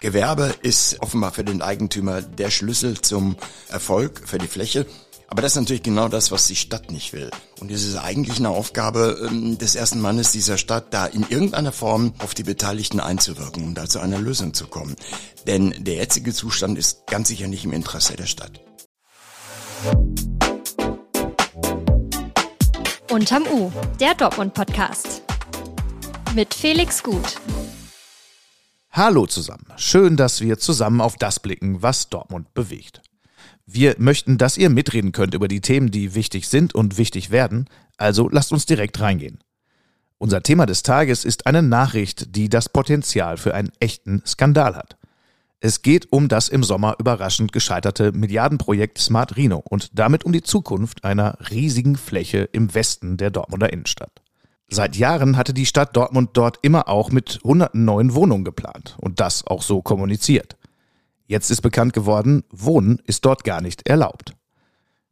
Gewerbe ist offenbar für den Eigentümer der Schlüssel zum Erfolg für die Fläche. Aber das ist natürlich genau das, was die Stadt nicht will. Und es ist eigentlich eine Aufgabe ähm, des ersten Mannes dieser Stadt, da in irgendeiner Form auf die Beteiligten einzuwirken und da zu einer Lösung zu kommen. Denn der jetzige Zustand ist ganz sicher nicht im Interesse der Stadt. Unterm U, der Dortmund-Podcast. Mit Felix Gut. Hallo zusammen. Schön, dass wir zusammen auf das blicken, was Dortmund bewegt. Wir möchten, dass ihr mitreden könnt über die Themen, die wichtig sind und wichtig werden, also lasst uns direkt reingehen. Unser Thema des Tages ist eine Nachricht, die das Potenzial für einen echten Skandal hat. Es geht um das im Sommer überraschend gescheiterte Milliardenprojekt Smart Rhino und damit um die Zukunft einer riesigen Fläche im Westen der Dortmunder Innenstadt. Seit Jahren hatte die Stadt Dortmund dort immer auch mit hunderten neuen Wohnungen geplant und das auch so kommuniziert. Jetzt ist bekannt geworden, Wohnen ist dort gar nicht erlaubt.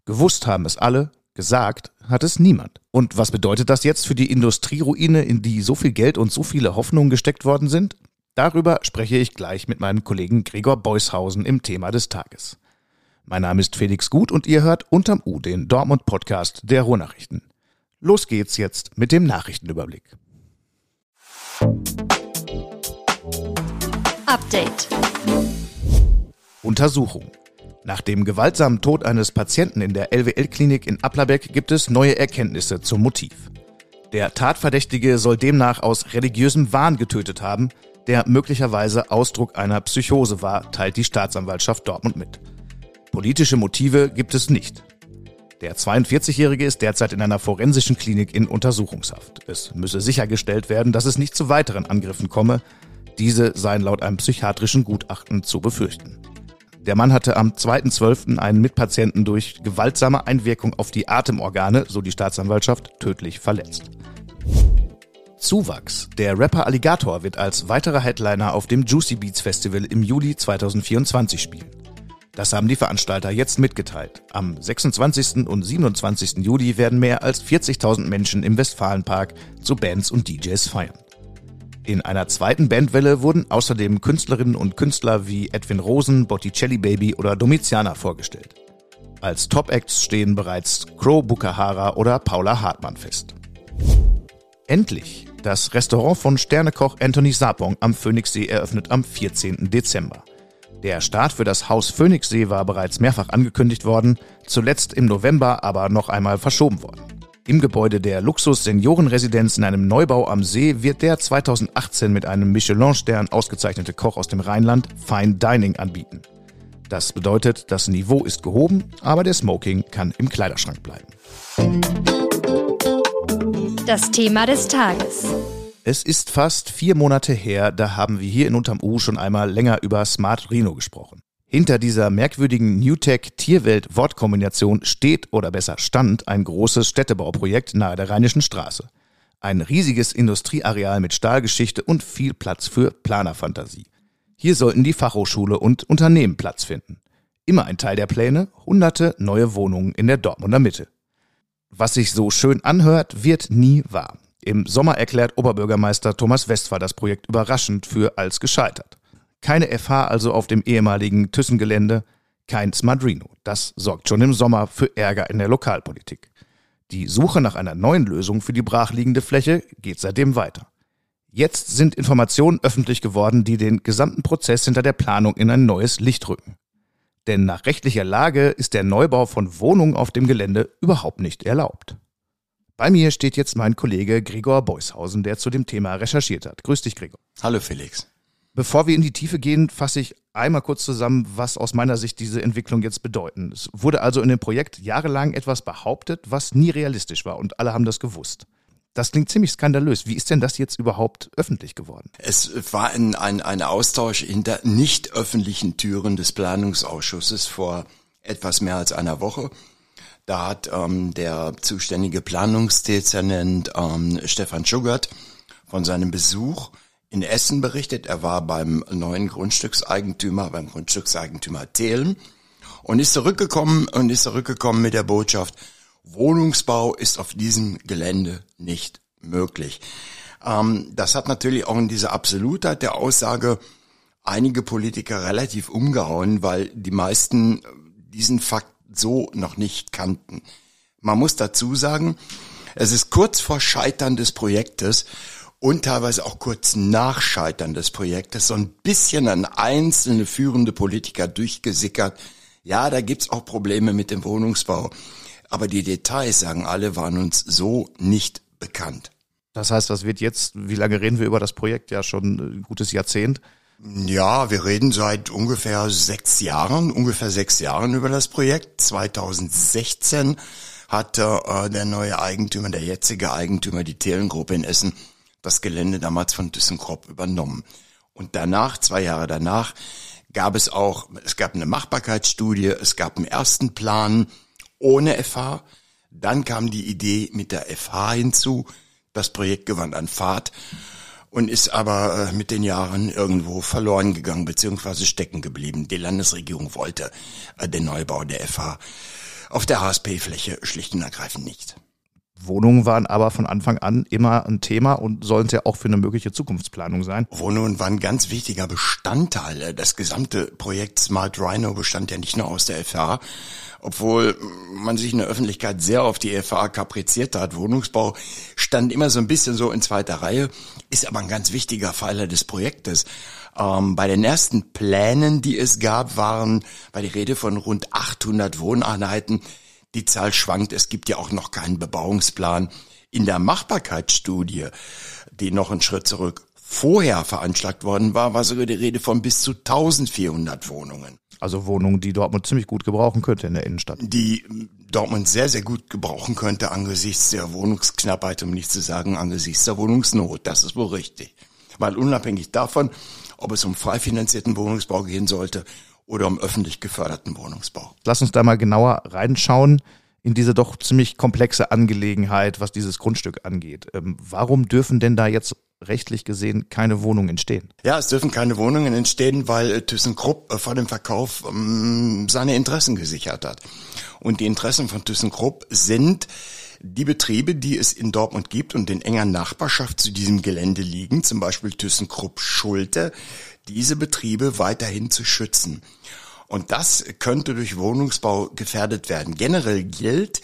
Gewusst haben es alle, gesagt hat es niemand. Und was bedeutet das jetzt für die Industrieruine, in die so viel Geld und so viele Hoffnungen gesteckt worden sind? Darüber spreche ich gleich mit meinem Kollegen Gregor Beushausen im Thema des Tages. Mein Name ist Felix Gut und ihr hört unterm U den Dortmund Podcast der Ruhrnachrichten. Los geht's jetzt mit dem Nachrichtenüberblick. Update. Untersuchung. Nach dem gewaltsamen Tod eines Patienten in der LWL-Klinik in Applerbeck gibt es neue Erkenntnisse zum Motiv. Der Tatverdächtige soll demnach aus religiösem Wahn getötet haben, der möglicherweise Ausdruck einer Psychose war, teilt die Staatsanwaltschaft Dortmund mit. Politische Motive gibt es nicht. Der 42-Jährige ist derzeit in einer forensischen Klinik in Untersuchungshaft. Es müsse sichergestellt werden, dass es nicht zu weiteren Angriffen komme. Diese seien laut einem psychiatrischen Gutachten zu befürchten. Der Mann hatte am 2.12. einen Mitpatienten durch gewaltsame Einwirkung auf die Atemorgane, so die Staatsanwaltschaft, tödlich verletzt. Zuwachs. Der Rapper Alligator wird als weiterer Headliner auf dem Juicy Beats Festival im Juli 2024 spielen. Das haben die Veranstalter jetzt mitgeteilt. Am 26. und 27. Juli werden mehr als 40.000 Menschen im Westfalenpark zu Bands und DJs feiern. In einer zweiten Bandwelle wurden außerdem Künstlerinnen und Künstler wie Edwin Rosen, Botticelli Baby oder Domiziana vorgestellt. Als Top-Acts stehen bereits Crow Bukahara oder Paula Hartmann fest. Endlich! Das Restaurant von Sternekoch Anthony Sapong am Phoenixsee eröffnet am 14. Dezember. Der Start für das Haus Phoenixsee war bereits mehrfach angekündigt worden, zuletzt im November aber noch einmal verschoben worden. Im Gebäude der Luxus-Seniorenresidenz in einem Neubau am See wird der 2018 mit einem Michelin-Stern ausgezeichnete Koch aus dem Rheinland Fine Dining anbieten. Das bedeutet, das Niveau ist gehoben, aber der Smoking kann im Kleiderschrank bleiben. Das Thema des Tages. Es ist fast vier Monate her, da haben wir hier in Unterm U schon einmal länger über Smart Rhino gesprochen. Hinter dieser merkwürdigen Newtech-Tierwelt-Wortkombination steht oder besser stand ein großes Städtebauprojekt nahe der Rheinischen Straße. Ein riesiges Industrieareal mit Stahlgeschichte und viel Platz für Planerfantasie. Hier sollten die Fachhochschule und Unternehmen Platz finden. Immer ein Teil der Pläne, hunderte neue Wohnungen in der Dortmunder Mitte. Was sich so schön anhört, wird nie wahr. Im Sommer erklärt Oberbürgermeister Thomas Westphal das Projekt überraschend für als gescheitert. Keine FH also auf dem ehemaligen Thyssen-Gelände, kein Smadrino. Das sorgt schon im Sommer für Ärger in der Lokalpolitik. Die Suche nach einer neuen Lösung für die brachliegende Fläche geht seitdem weiter. Jetzt sind Informationen öffentlich geworden, die den gesamten Prozess hinter der Planung in ein neues Licht rücken. Denn nach rechtlicher Lage ist der Neubau von Wohnungen auf dem Gelände überhaupt nicht erlaubt. Bei mir steht jetzt mein Kollege Gregor Beushausen, der zu dem Thema recherchiert hat. Grüß dich, Gregor. Hallo, Felix. Bevor wir in die Tiefe gehen, fasse ich einmal kurz zusammen, was aus meiner Sicht diese Entwicklung jetzt bedeuten. Es wurde also in dem Projekt jahrelang etwas behauptet, was nie realistisch war und alle haben das gewusst. Das klingt ziemlich skandalös. Wie ist denn das jetzt überhaupt öffentlich geworden? Es war ein, ein, ein Austausch hinter nicht öffentlichen Türen des Planungsausschusses vor etwas mehr als einer Woche. Da hat ähm, der zuständige Planungsdezernent ähm, Stefan Schugert von seinem Besuch in Essen berichtet. Er war beim neuen Grundstückseigentümer, beim Grundstückseigentümer Thelen und ist zurückgekommen und ist zurückgekommen mit der Botschaft, Wohnungsbau ist auf diesem Gelände nicht möglich. Ähm, das hat natürlich auch in dieser Absolutheit der Aussage einige Politiker relativ umgehauen, weil die meisten diesen Fakt so noch nicht kannten. Man muss dazu sagen, es ist kurz vor Scheitern des Projektes und teilweise auch kurz nach Scheitern des Projektes so ein bisschen an einzelne führende Politiker durchgesickert. Ja, da gibt's auch Probleme mit dem Wohnungsbau. Aber die Details, sagen alle, waren uns so nicht bekannt. Das heißt, das wird jetzt, wie lange reden wir über das Projekt? Ja, schon ein gutes Jahrzehnt. Ja, wir reden seit ungefähr sechs Jahren, ungefähr sechs Jahren über das Projekt. 2016 hat äh, der neue Eigentümer, der jetzige Eigentümer, die Telengruppe in Essen, das Gelände damals von ThyssenKrupp übernommen. Und danach, zwei Jahre danach, gab es auch, es gab eine Machbarkeitsstudie, es gab einen ersten Plan ohne FH, dann kam die Idee mit der FH hinzu, das Projekt gewann an Fahrt und ist aber äh, mit den Jahren irgendwo verloren gegangen beziehungsweise stecken geblieben. Die Landesregierung wollte äh, den Neubau der FH auf der HSP-Fläche schlicht und ergreifend nicht. Wohnungen waren aber von Anfang an immer ein Thema und sollen es ja auch für eine mögliche Zukunftsplanung sein. Wohnungen waren ein ganz wichtiger Bestandteil. Das gesamte Projekt Smart Rhino bestand ja nicht nur aus der FH, obwohl man sich in der Öffentlichkeit sehr auf die FH kapriziert hat. Wohnungsbau stand immer so ein bisschen so in zweiter Reihe, ist aber ein ganz wichtiger Pfeiler des Projektes. Ähm, bei den ersten Plänen, die es gab, waren bei der Rede von rund 800 Wohneinheiten. Die Zahl schwankt, es gibt ja auch noch keinen Bebauungsplan. In der Machbarkeitsstudie, die noch einen Schritt zurück vorher veranschlagt worden war, war sogar die Rede von bis zu 1400 Wohnungen. Also Wohnungen, die Dortmund ziemlich gut gebrauchen könnte in der Innenstadt. Die Dortmund sehr, sehr gut gebrauchen könnte angesichts der Wohnungsknappheit, um nicht zu sagen angesichts der Wohnungsnot. Das ist wohl richtig. Weil unabhängig davon, ob es um frei finanzierten Wohnungsbau gehen sollte oder um öffentlich geförderten Wohnungsbau. Lass uns da mal genauer reinschauen in diese doch ziemlich komplexe Angelegenheit, was dieses Grundstück angeht. Ähm, warum dürfen denn da jetzt rechtlich gesehen keine Wohnungen entstehen? Ja, es dürfen keine Wohnungen entstehen, weil äh, ThyssenKrupp äh, vor dem Verkauf ähm, seine Interessen gesichert hat. Und die Interessen von ThyssenKrupp sind die Betriebe, die es in Dortmund gibt und in enger Nachbarschaft zu diesem Gelände liegen, zum Beispiel ThyssenKrupp Schulte, diese Betriebe weiterhin zu schützen. Und das könnte durch Wohnungsbau gefährdet werden. Generell gilt,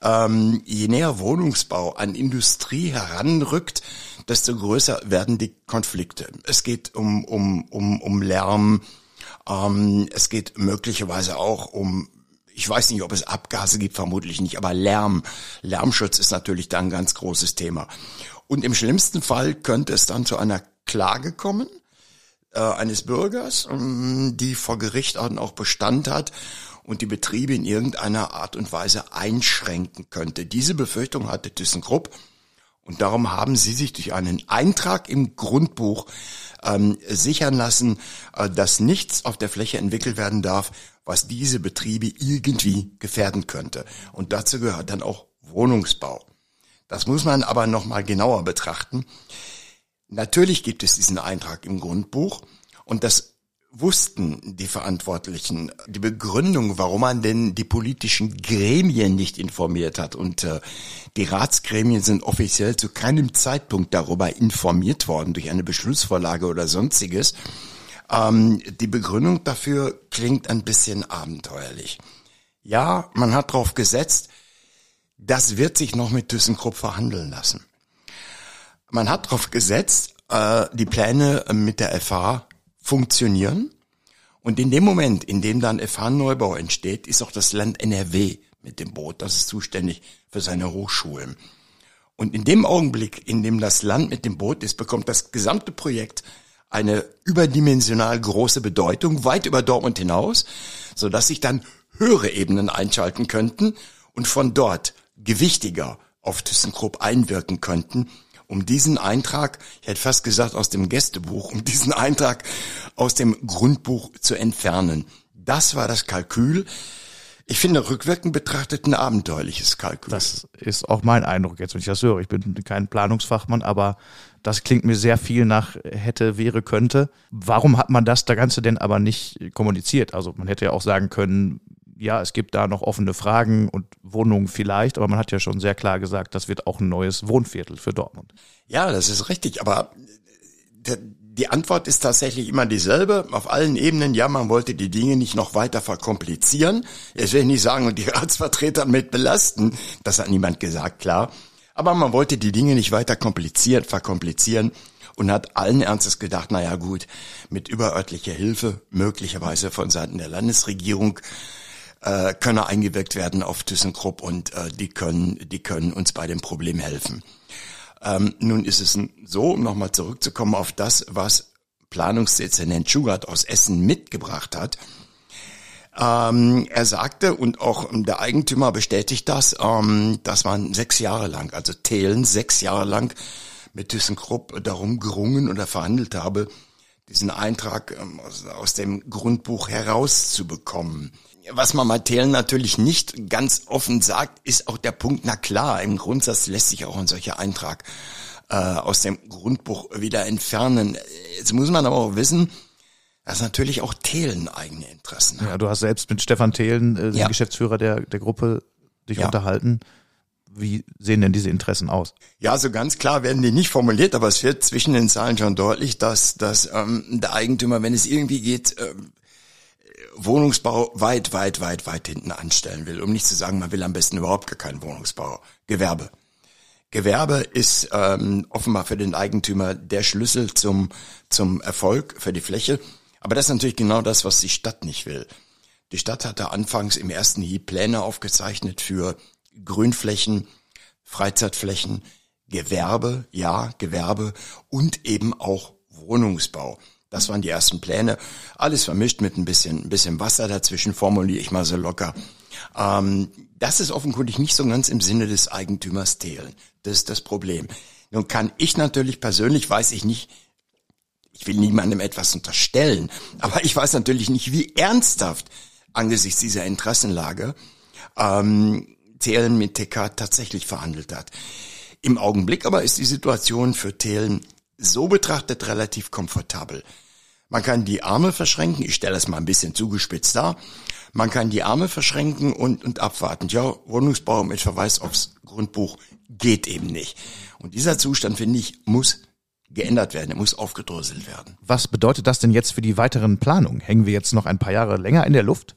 ähm, je näher Wohnungsbau an Industrie heranrückt, desto größer werden die Konflikte. Es geht um, um, um, um Lärm, ähm, es geht möglicherweise auch um ich weiß nicht, ob es Abgase gibt, vermutlich nicht, aber Lärm, Lärmschutz ist natürlich da ein ganz großes Thema. Und im schlimmsten Fall könnte es dann zu einer Klage kommen äh, eines Bürgers, ähm, die vor Gericht auch Bestand hat und die Betriebe in irgendeiner Art und Weise einschränken könnte. Diese Befürchtung hatte ThyssenKrupp und darum haben sie sich durch einen Eintrag im Grundbuch ähm, sichern lassen, äh, dass nichts auf der Fläche entwickelt werden darf, was diese Betriebe irgendwie gefährden könnte. Und dazu gehört dann auch Wohnungsbau. Das muss man aber nochmal genauer betrachten. Natürlich gibt es diesen Eintrag im Grundbuch und das wussten die Verantwortlichen. Die Begründung, warum man denn die politischen Gremien nicht informiert hat und äh, die Ratsgremien sind offiziell zu keinem Zeitpunkt darüber informiert worden durch eine Beschlussvorlage oder sonstiges. Ähm, die Begründung dafür klingt ein bisschen abenteuerlich. Ja, man hat darauf gesetzt, das wird sich noch mit ThyssenKrupp verhandeln lassen. Man hat darauf gesetzt, äh, die Pläne mit der FH funktionieren. Und in dem Moment, in dem dann FH-Neubau entsteht, ist auch das Land NRW mit dem Boot. Das ist zuständig für seine Hochschulen. Und in dem Augenblick, in dem das Land mit dem Boot ist, bekommt das gesamte Projekt eine überdimensional große Bedeutung, weit über Dortmund hinaus, so dass sich dann höhere Ebenen einschalten könnten und von dort gewichtiger auf ThyssenKrupp einwirken könnten, um diesen Eintrag, ich hätte fast gesagt aus dem Gästebuch, um diesen Eintrag aus dem Grundbuch zu entfernen. Das war das Kalkül. Ich finde rückwirkend betrachtet ein abenteuerliches Kalkül. Das ist auch mein Eindruck jetzt, wenn ich das höre. Ich bin kein Planungsfachmann, aber das klingt mir sehr viel nach hätte, wäre, könnte. Warum hat man das da Ganze denn aber nicht kommuniziert? Also man hätte ja auch sagen können, ja, es gibt da noch offene Fragen und Wohnungen vielleicht, aber man hat ja schon sehr klar gesagt, das wird auch ein neues Wohnviertel für Dortmund. Ja, das ist richtig, aber die Antwort ist tatsächlich immer dieselbe, auf allen Ebenen. Ja, man wollte die Dinge nicht noch weiter verkomplizieren. Jetzt will ich nicht sagen, und die Ratsvertreter mit belasten. Das hat niemand gesagt, klar. Aber man wollte die Dinge nicht weiter kompliziert, verkomplizieren und hat allen Ernstes gedacht, naja gut, mit überörtlicher Hilfe, möglicherweise von Seiten der Landesregierung, äh, könne eingewirkt werden auf ThyssenKrupp und äh, die können, die können uns bei dem Problem helfen. Ähm, nun ist es so, um nochmal zurückzukommen auf das, was Planungsdezernent Schugart aus Essen mitgebracht hat. Ähm, er sagte, und auch der Eigentümer bestätigt das, ähm, dass man sechs Jahre lang, also Thelen sechs Jahre lang mit ThyssenKrupp darum gerungen oder verhandelt habe, diesen Eintrag ähm, aus, aus, dem Grundbuch herauszubekommen. Was man Thelen natürlich nicht ganz offen sagt, ist auch der Punkt, na klar, im Grundsatz lässt sich auch ein solcher Eintrag äh, aus dem Grundbuch wieder entfernen. Jetzt muss man aber auch wissen, dass natürlich auch Thelen eigene Interessen hat. Ja, du hast selbst mit Stefan Thelen, äh, dem ja. Geschäftsführer der, der Gruppe, dich ja. unterhalten. Wie sehen denn diese Interessen aus? Ja, so ganz klar werden die nicht formuliert, aber es wird zwischen den Zahlen schon deutlich, dass, dass ähm, der Eigentümer, wenn es irgendwie geht, ähm, Wohnungsbau weit, weit, weit, weit hinten anstellen will. Um nicht zu sagen, man will am besten überhaupt gar keinen Wohnungsbau. Gewerbe. Gewerbe ist ähm, offenbar für den Eigentümer der Schlüssel zum, zum Erfolg für die Fläche. Aber das ist natürlich genau das, was die Stadt nicht will. Die Stadt hatte anfangs im ersten Hieb Pläne aufgezeichnet für Grünflächen, Freizeitflächen, Gewerbe, ja, Gewerbe und eben auch Wohnungsbau. Das waren die ersten Pläne. Alles vermischt mit ein bisschen, ein bisschen Wasser dazwischen, formuliere ich mal so locker. Ähm, das ist offenkundig nicht so ganz im Sinne des Eigentümers Thelen. Das ist das Problem. Nun kann ich natürlich persönlich, weiß ich nicht, ich will niemandem etwas unterstellen, aber ich weiß natürlich nicht, wie ernsthaft angesichts dieser Interessenlage ähm, Thelen mit TK tatsächlich verhandelt hat. Im Augenblick aber ist die Situation für Thelen so betrachtet relativ komfortabel. Man kann die Arme verschränken, ich stelle es mal ein bisschen zugespitzt dar, man kann die Arme verschränken und, und abwarten. Ja, Wohnungsbau mit Verweis aufs Grundbuch geht eben nicht. Und dieser Zustand, finde ich, muss geändert werden, er muss aufgedröselt werden. Was bedeutet das denn jetzt für die weiteren Planungen? Hängen wir jetzt noch ein paar Jahre länger in der Luft?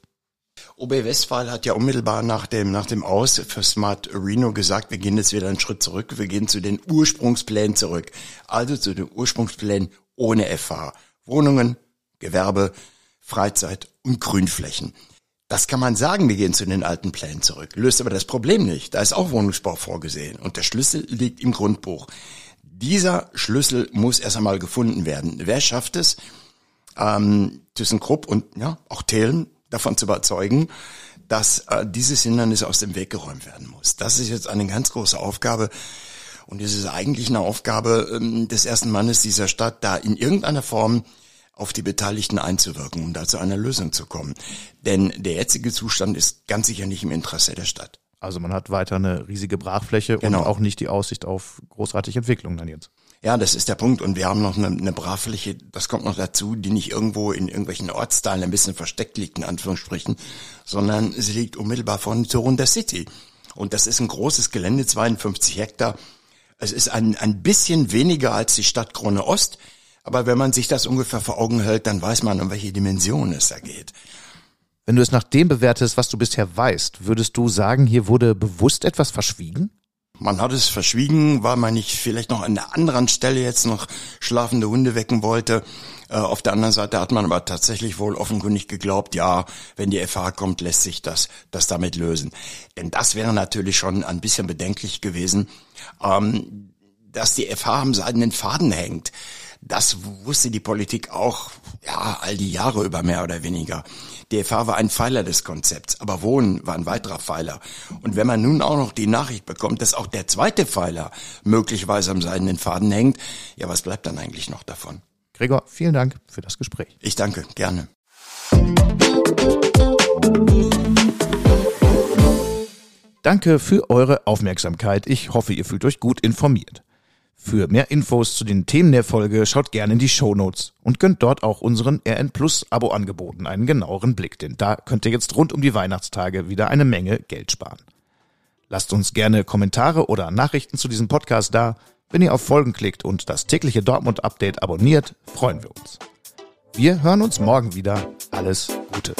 OB Westphal hat ja unmittelbar nach dem, nach dem Aus für Smart Reno gesagt, wir gehen jetzt wieder einen Schritt zurück, wir gehen zu den Ursprungsplänen zurück. Also zu den Ursprungsplänen ohne FH. Wohnungen, Gewerbe, Freizeit und Grünflächen. Das kann man sagen, wir gehen zu den alten Plänen zurück. Löst aber das Problem nicht. Da ist auch Wohnungsbau vorgesehen und der Schlüssel liegt im Grundbuch. Dieser Schlüssel muss erst einmal gefunden werden. Wer schafft es? Ähm, ThyssenKrupp und ja, auch Thelen davon zu überzeugen, dass äh, dieses Hindernis aus dem Weg geräumt werden muss. Das ist jetzt eine ganz große Aufgabe. Und es ist eigentlich eine Aufgabe ähm, des ersten Mannes dieser Stadt, da in irgendeiner Form auf die Beteiligten einzuwirken, um da zu einer Lösung zu kommen. Denn der jetzige Zustand ist ganz sicher nicht im Interesse der Stadt. Also man hat weiter eine riesige Brachfläche genau. und auch nicht die Aussicht auf großartige Entwicklungen dann jetzt. Ja, das ist der Punkt. Und wir haben noch eine, eine Brachfläche, das kommt noch dazu, die nicht irgendwo in irgendwelchen Ortsteilen ein bisschen versteckt liegt, in Anführungsstrichen, sondern sie liegt unmittelbar vor Toron der City. Und das ist ein großes Gelände, 52 Hektar. Es ist ein, ein bisschen weniger als die Stadt Krone Ost. Aber wenn man sich das ungefähr vor Augen hält, dann weiß man, um welche Dimensionen es da geht. Wenn du es nach dem bewertest, was du bisher weißt, würdest du sagen, hier wurde bewusst etwas verschwiegen? Man hat es verschwiegen, weil man nicht vielleicht noch an der anderen Stelle jetzt noch schlafende Hunde wecken wollte. Äh, auf der anderen Seite hat man aber tatsächlich wohl offenkundig geglaubt, ja, wenn die FH kommt, lässt sich das, das damit lösen. Denn das wäre natürlich schon ein bisschen bedenklich gewesen, ähm, dass die FH am seidenen Faden hängt. Das wusste die Politik auch, ja, all die Jahre über mehr oder weniger. DFH war ein Pfeiler des Konzepts, aber Wohnen war ein weiterer Pfeiler. Und wenn man nun auch noch die Nachricht bekommt, dass auch der zweite Pfeiler möglicherweise am seidenen Faden hängt, ja, was bleibt dann eigentlich noch davon? Gregor, vielen Dank für das Gespräch. Ich danke, gerne. Danke für eure Aufmerksamkeit. Ich hoffe, ihr fühlt euch gut informiert. Für mehr Infos zu den Themen der Folge schaut gerne in die Show Notes und gönnt dort auch unseren RN Plus Abo-Angeboten einen genaueren Blick, denn da könnt ihr jetzt rund um die Weihnachtstage wieder eine Menge Geld sparen. Lasst uns gerne Kommentare oder Nachrichten zu diesem Podcast da. Wenn ihr auf Folgen klickt und das tägliche Dortmund-Update abonniert, freuen wir uns. Wir hören uns morgen wieder. Alles Gute.